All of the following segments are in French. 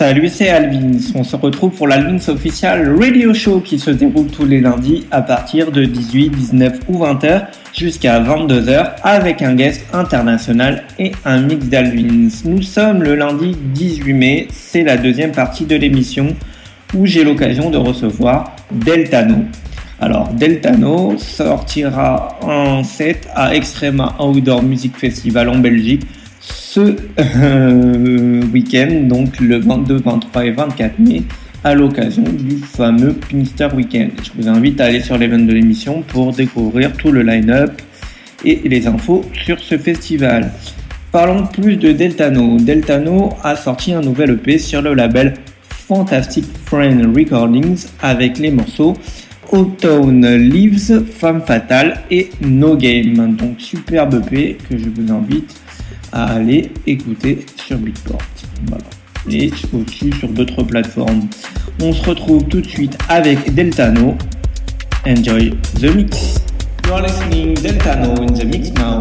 Salut, c'est Alvins. On se retrouve pour l'Alvins Official Radio Show qui se déroule tous les lundis à partir de 18, 19 ou 20h jusqu'à 22h avec un guest international et un mix d'Alvins. Nous sommes le lundi 18 mai, c'est la deuxième partie de l'émission où j'ai l'occasion de recevoir Deltano. Alors, Deltano sortira en set à Extrema Outdoor Music Festival en Belgique ce euh, week-end, donc le 22, 23 et 24 mai, à l'occasion du fameux Pinster Weekend. Je vous invite à aller sur l'event de l'émission pour découvrir tout le line-up et les infos sur ce festival. Parlons plus de Deltano. Deltano a sorti un nouvel EP sur le label Fantastic Friend Recordings avec les morceaux Autumn Leaves, Femme Fatale et No Game. Donc superbe EP que je vous invite à aller écouter sur Beatport. Voilà. Et aussi sur d'autres plateformes. On se retrouve tout de suite avec Deltano. Enjoy the mix. You are listening Deltano in the mix now.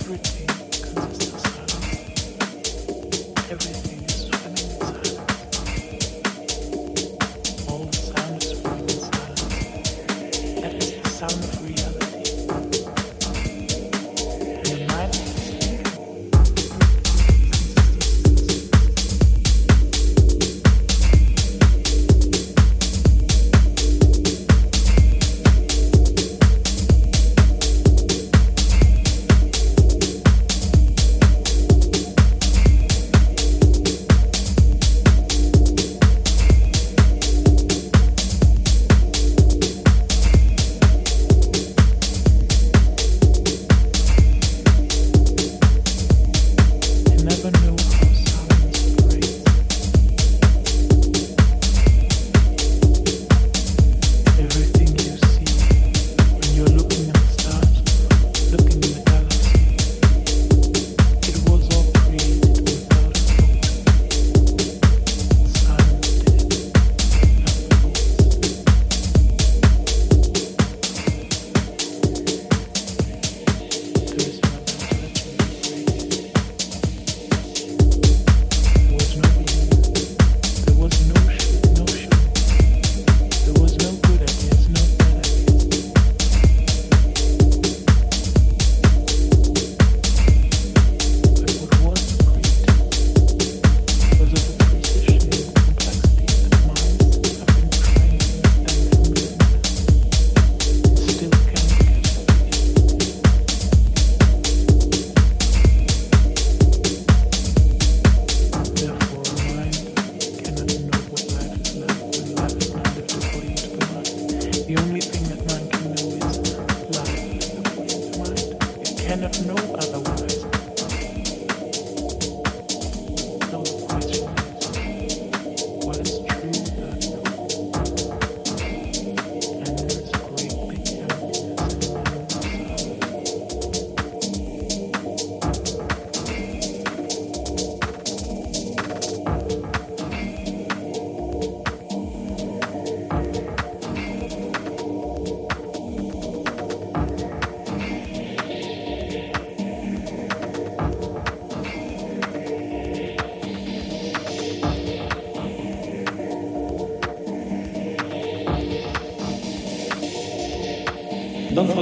Every day.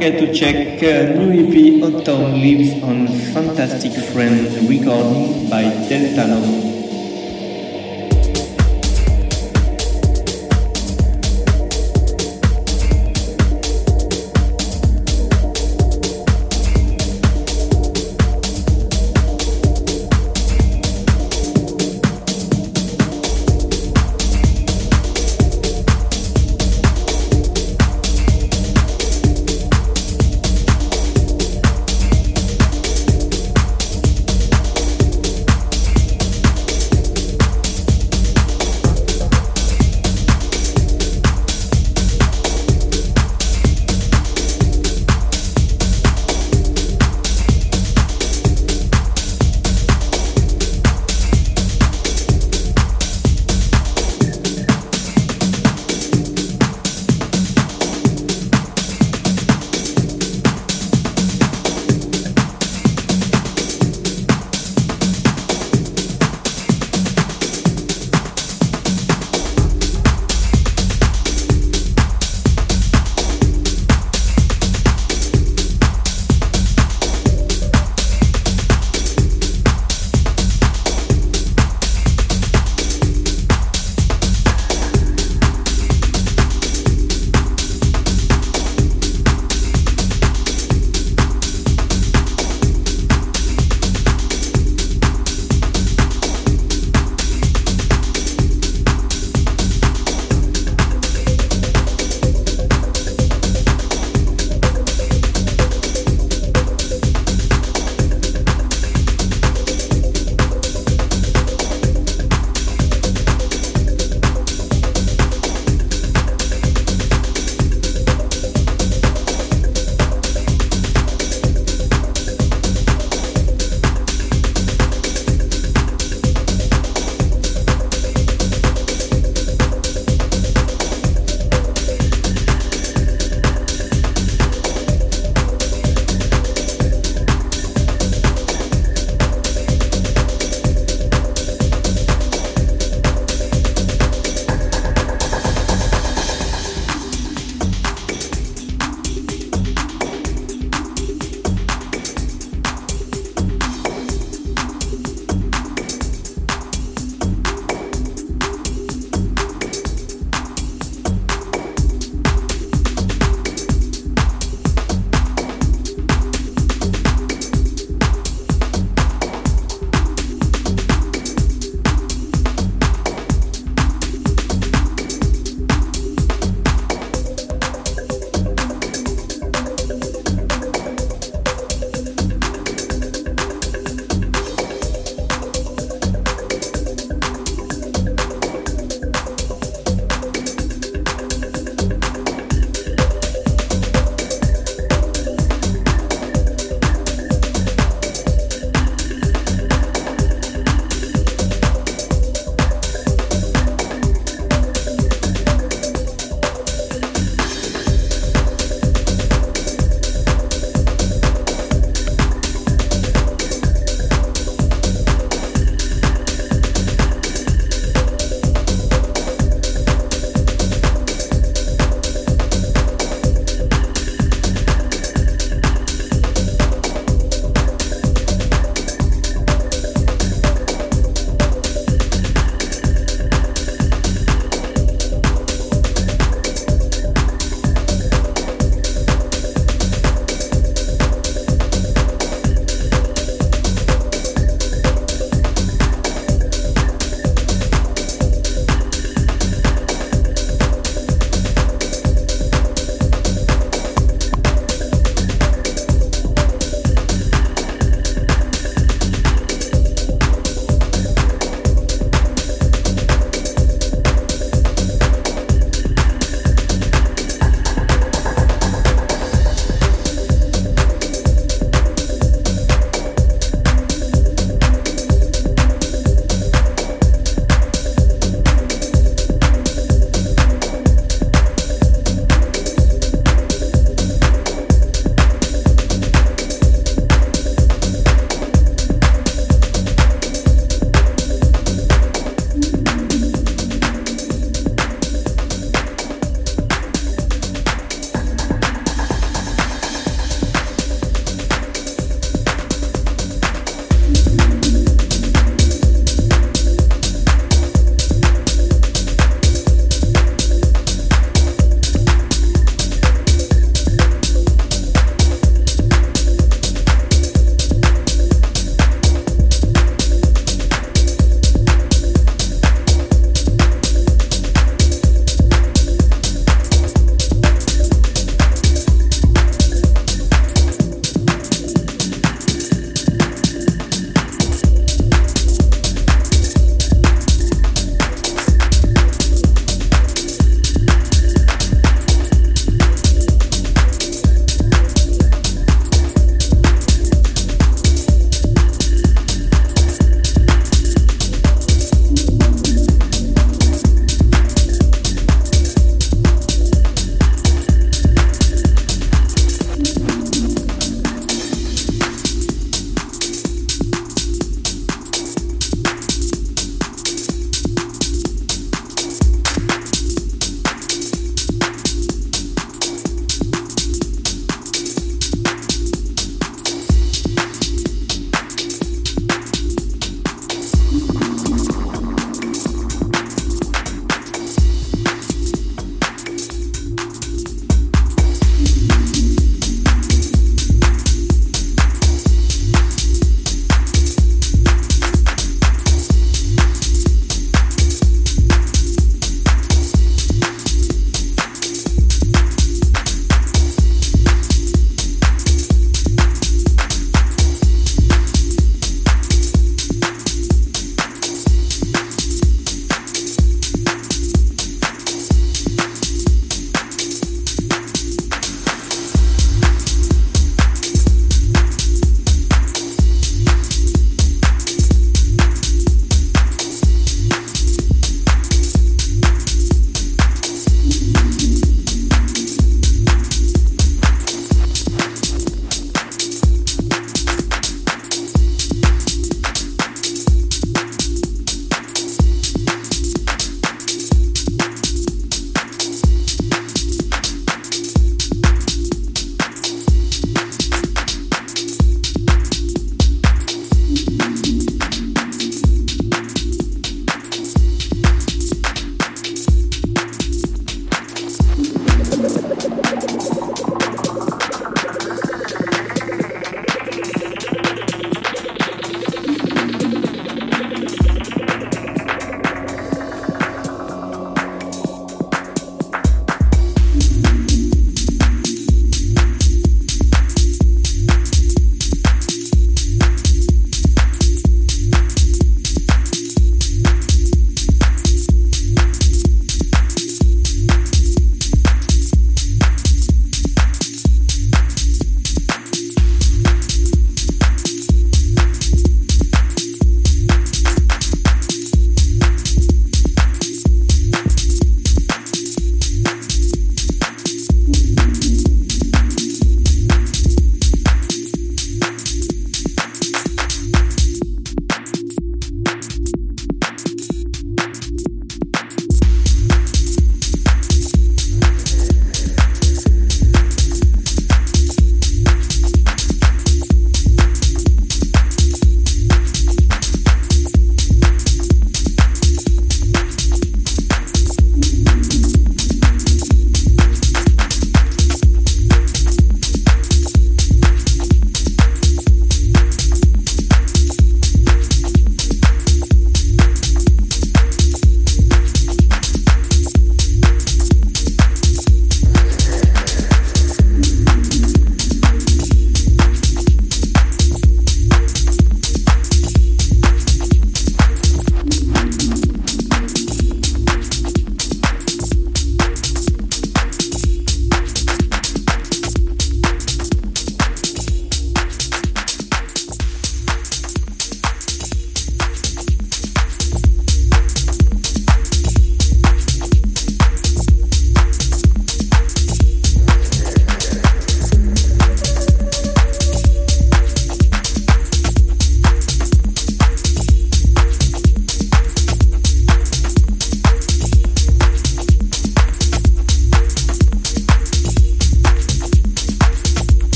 Forget to check uh, new EP Uptown Lives on Fantastic Friends recording by Delta Hey,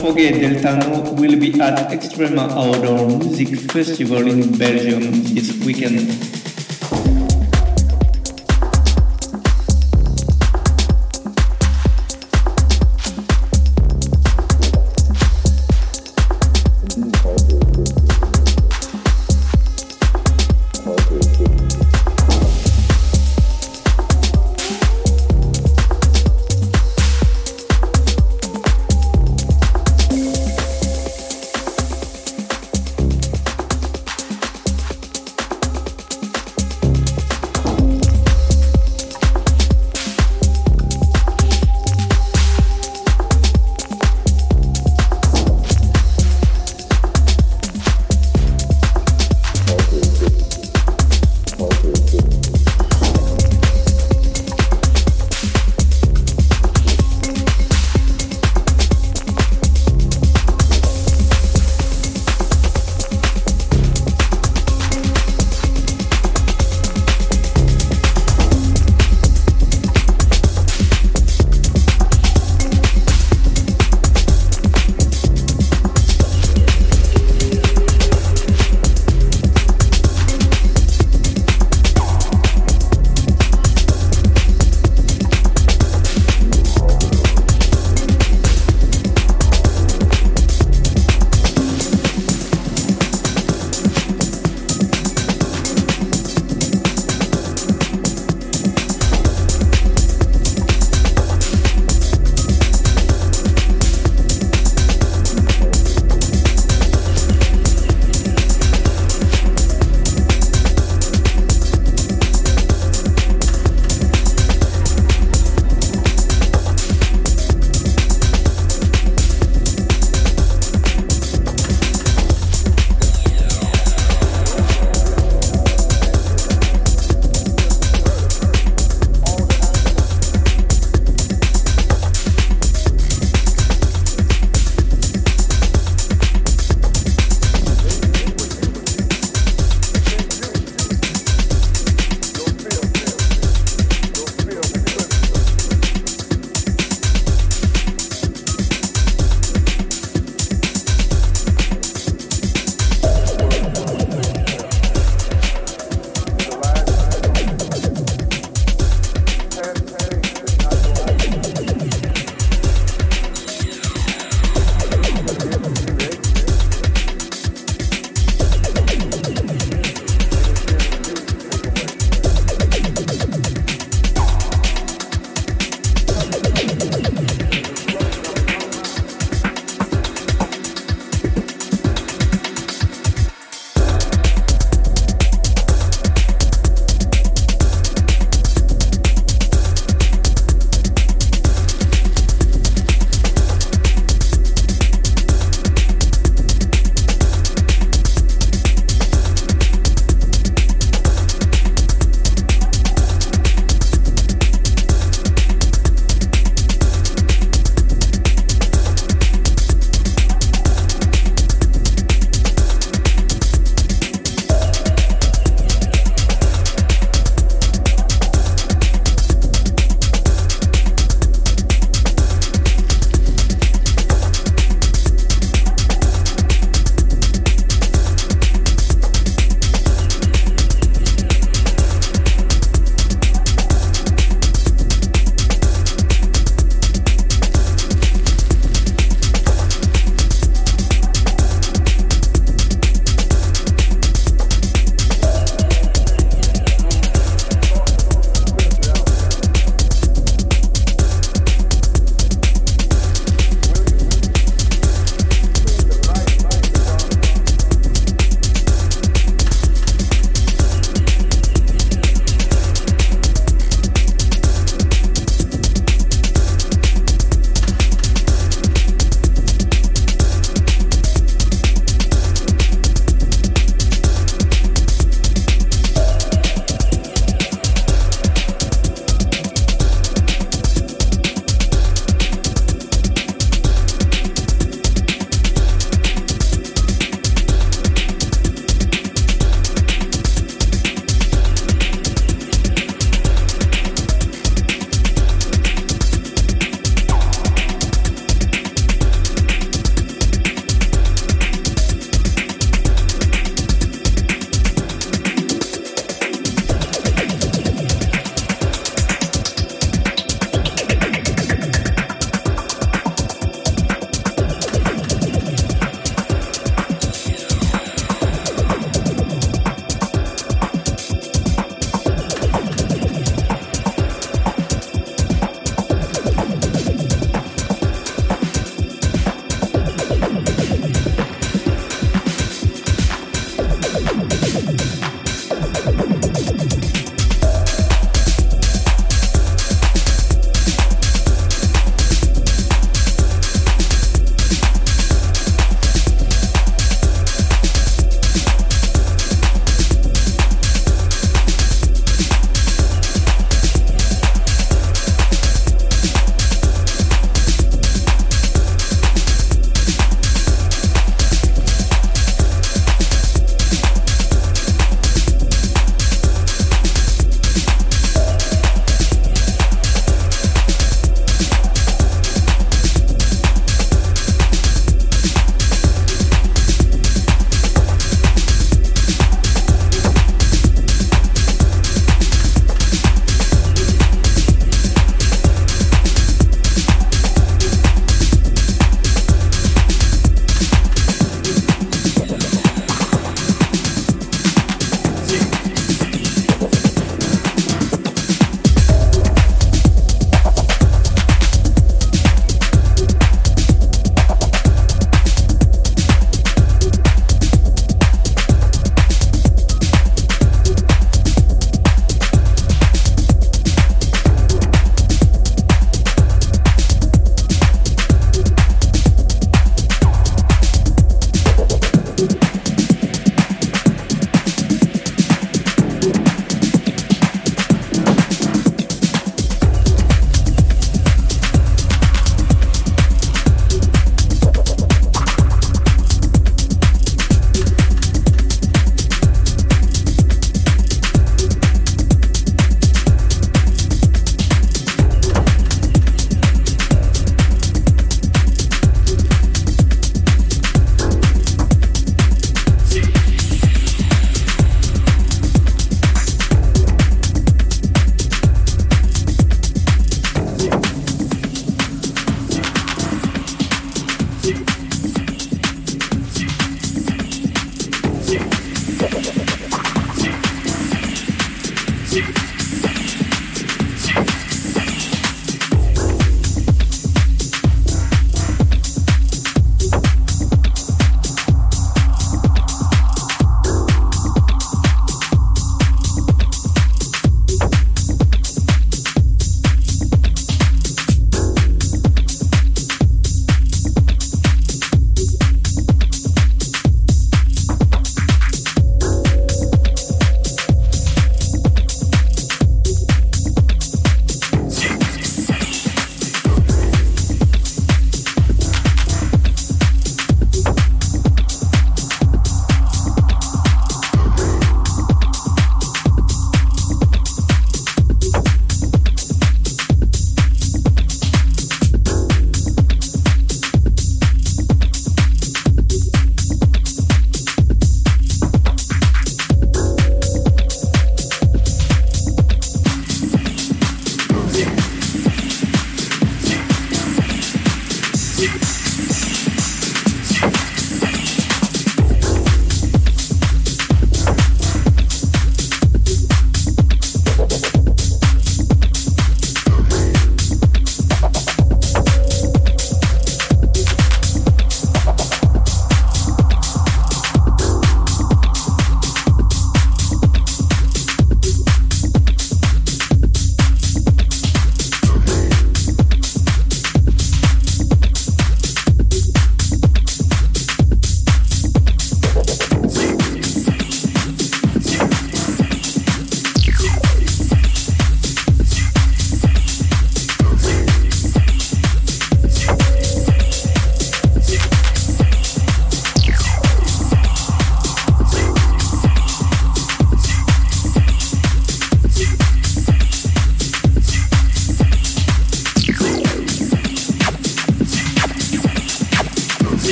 forget, Deltano will be at Extrema Outdoor Music Festival in Belgium this weekend.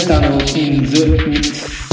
センターの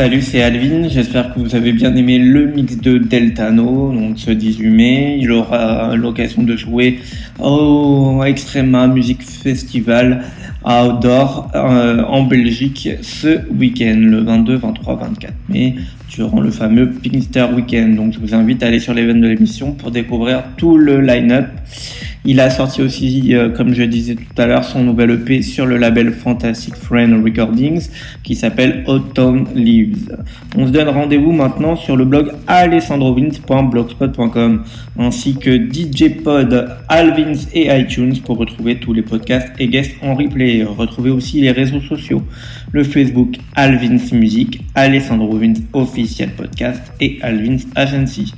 Salut, c'est Alvin. J'espère que vous avez bien aimé le mix de Deltano, donc ce 18 mai. Il aura l'occasion de jouer au Extrema Music Festival Outdoor euh, en Belgique ce week-end, le 22, 23, 24 mai, durant le fameux Pinkster Weekend. Donc je vous invite à aller sur l'événement de l'émission pour découvrir tout le line-up. Il a sorti aussi, euh, comme je disais tout à l'heure, son nouvel EP sur le label Fantastic Friend Recordings qui s'appelle Autumn Leaves. On se donne rendez-vous maintenant sur le blog alessandrovins.blogspot.com ainsi que DJ Pod, Alvins et iTunes pour retrouver tous les podcasts et guests en replay. Retrouvez aussi les réseaux sociaux, le Facebook Alvins Music, Alessandro Vins Official Podcast et Alvins Agency.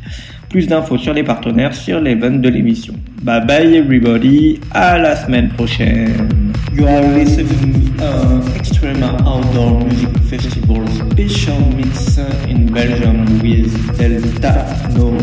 Plus d'infos sur les partenaires sur les de l'émission. Bye bye everybody, à la semaine prochaine. You are listening uh, Extrema Outdoor Music Festival special mix in Belgium with Delta No.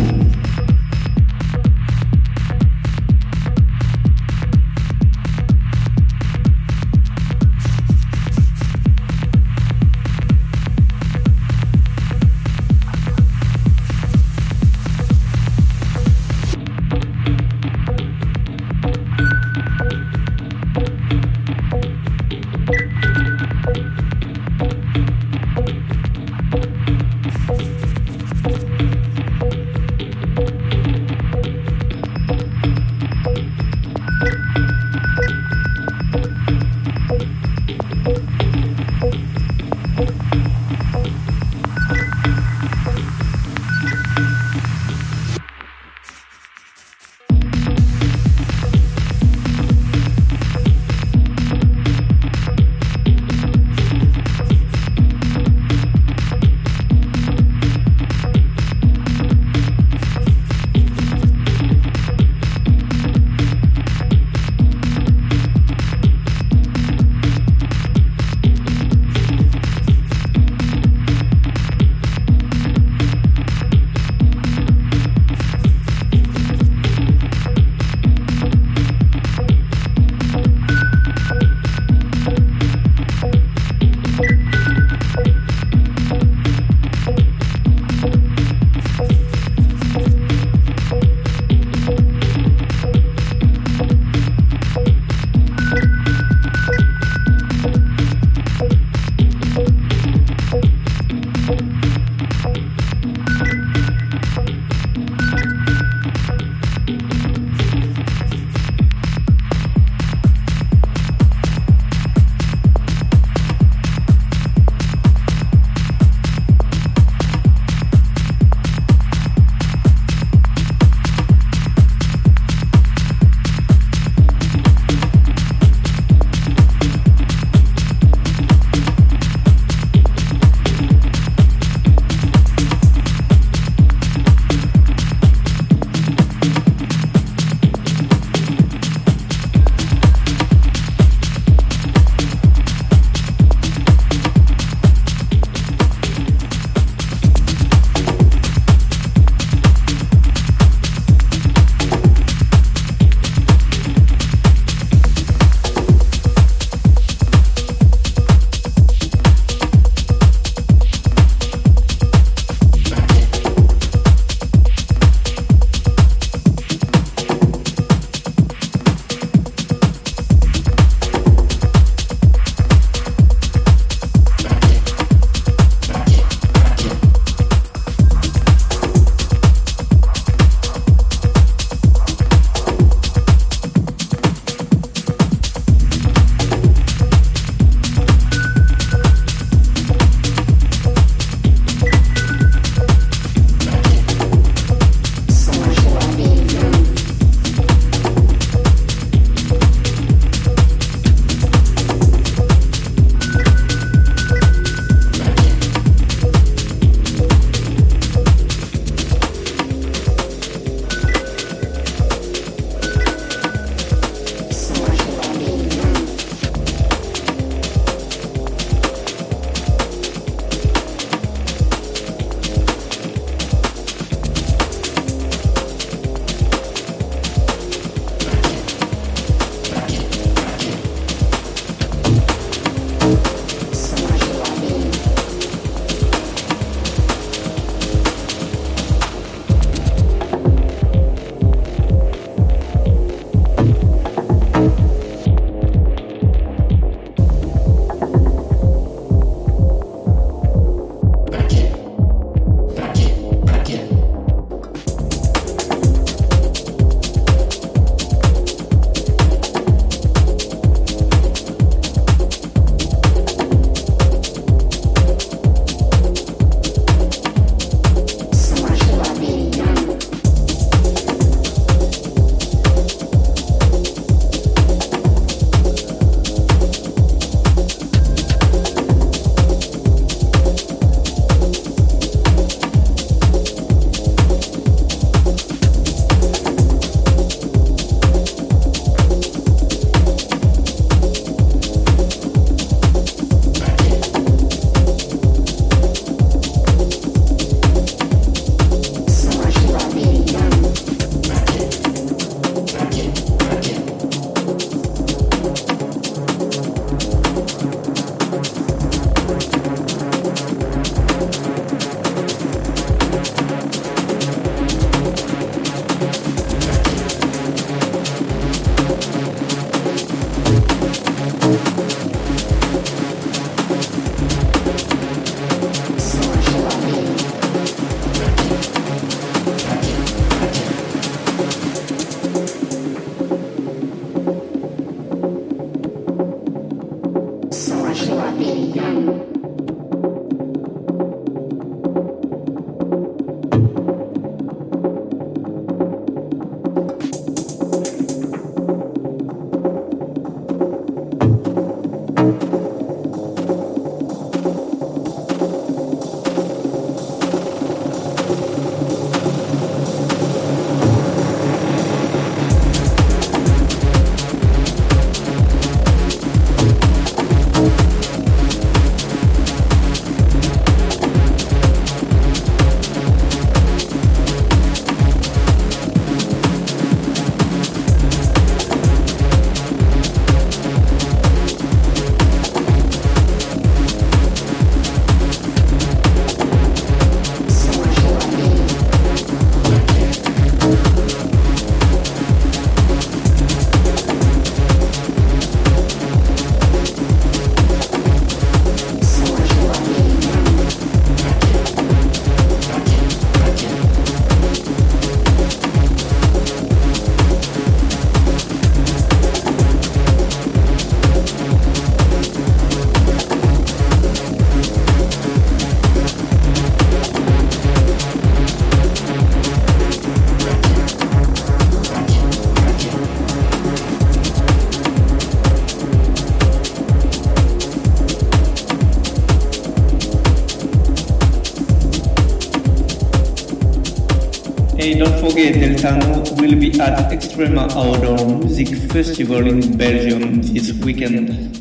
Deltano will be at Extrema Outdoor Music Festival in Belgium this weekend.